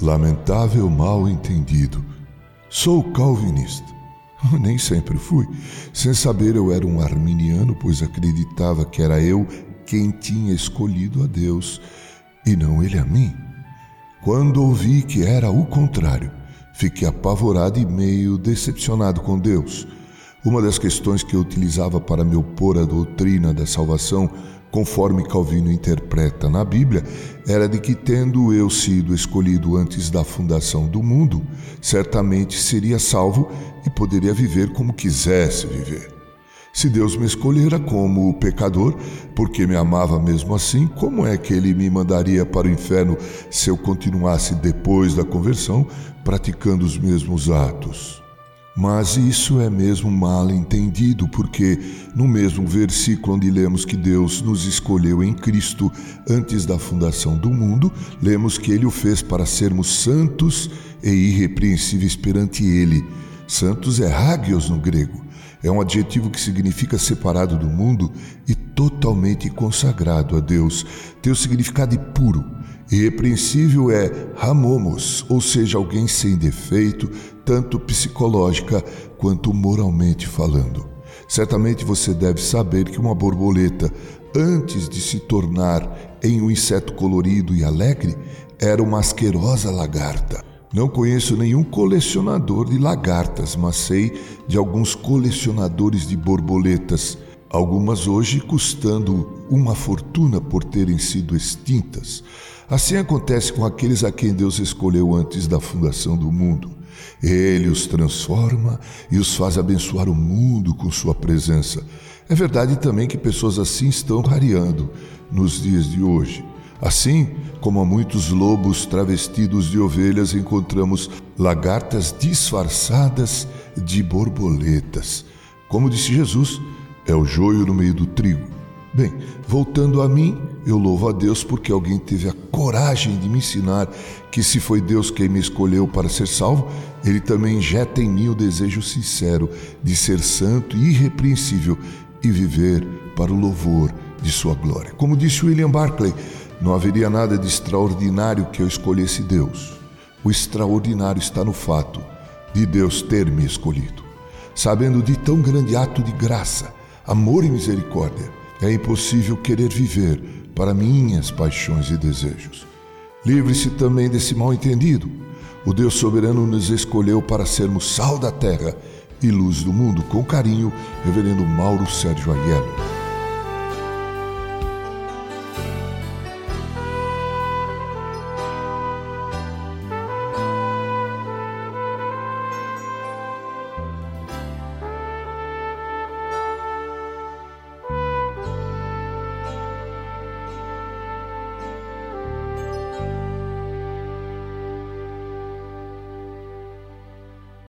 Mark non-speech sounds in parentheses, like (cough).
Lamentável mal entendido. Sou calvinista. (laughs) Nem sempre fui. Sem saber, eu era um arminiano, pois acreditava que era eu quem tinha escolhido a Deus e não ele a mim. Quando ouvi que era o contrário, fiquei apavorado e meio decepcionado com Deus. Uma das questões que eu utilizava para me opor à doutrina da salvação, conforme Calvino interpreta na Bíblia, era de que, tendo eu sido escolhido antes da fundação do mundo, certamente seria salvo e poderia viver como quisesse viver. Se Deus me escolhera como pecador, porque me amava mesmo assim, como é que ele me mandaria para o inferno se eu continuasse depois da conversão praticando os mesmos atos? Mas isso é mesmo mal entendido, porque no mesmo versículo onde lemos que Deus nos escolheu em Cristo antes da fundação do mundo, lemos que ele o fez para sermos santos e irrepreensíveis perante ele. Santos é hagios no grego. É um adjetivo que significa separado do mundo e totalmente consagrado a Deus. Tem o significado de puro. Irrepreensível é ramomos, ou seja, alguém sem defeito, tanto psicológica quanto moralmente falando. Certamente você deve saber que uma borboleta, antes de se tornar em um inseto colorido e alegre, era uma asquerosa lagarta. Não conheço nenhum colecionador de lagartas, mas sei de alguns colecionadores de borboletas, algumas hoje custando uma fortuna por terem sido extintas. Assim acontece com aqueles a quem Deus escolheu antes da fundação do mundo. Ele os transforma e os faz abençoar o mundo com sua presença. É verdade também que pessoas assim estão rareando nos dias de hoje. Assim como há muitos lobos travestidos de ovelhas, encontramos lagartas disfarçadas de borboletas. Como disse Jesus, é o joio no meio do trigo. Bem, voltando a mim, eu louvo a Deus porque alguém teve a coragem de me ensinar que se foi Deus quem me escolheu para ser salvo, Ele também injeta em mim o desejo sincero de ser santo e irrepreensível e viver para o louvor de Sua glória. Como disse William Barclay, não haveria nada de extraordinário que eu escolhesse Deus. O extraordinário está no fato de Deus ter me escolhido. Sabendo de tão grande ato de graça, amor e misericórdia, é impossível querer viver para minhas paixões e desejos. Livre-se também desse mal entendido. O Deus soberano nos escolheu para sermos sal da terra e luz do mundo. Com carinho, Reverendo Mauro Sérgio Aiello.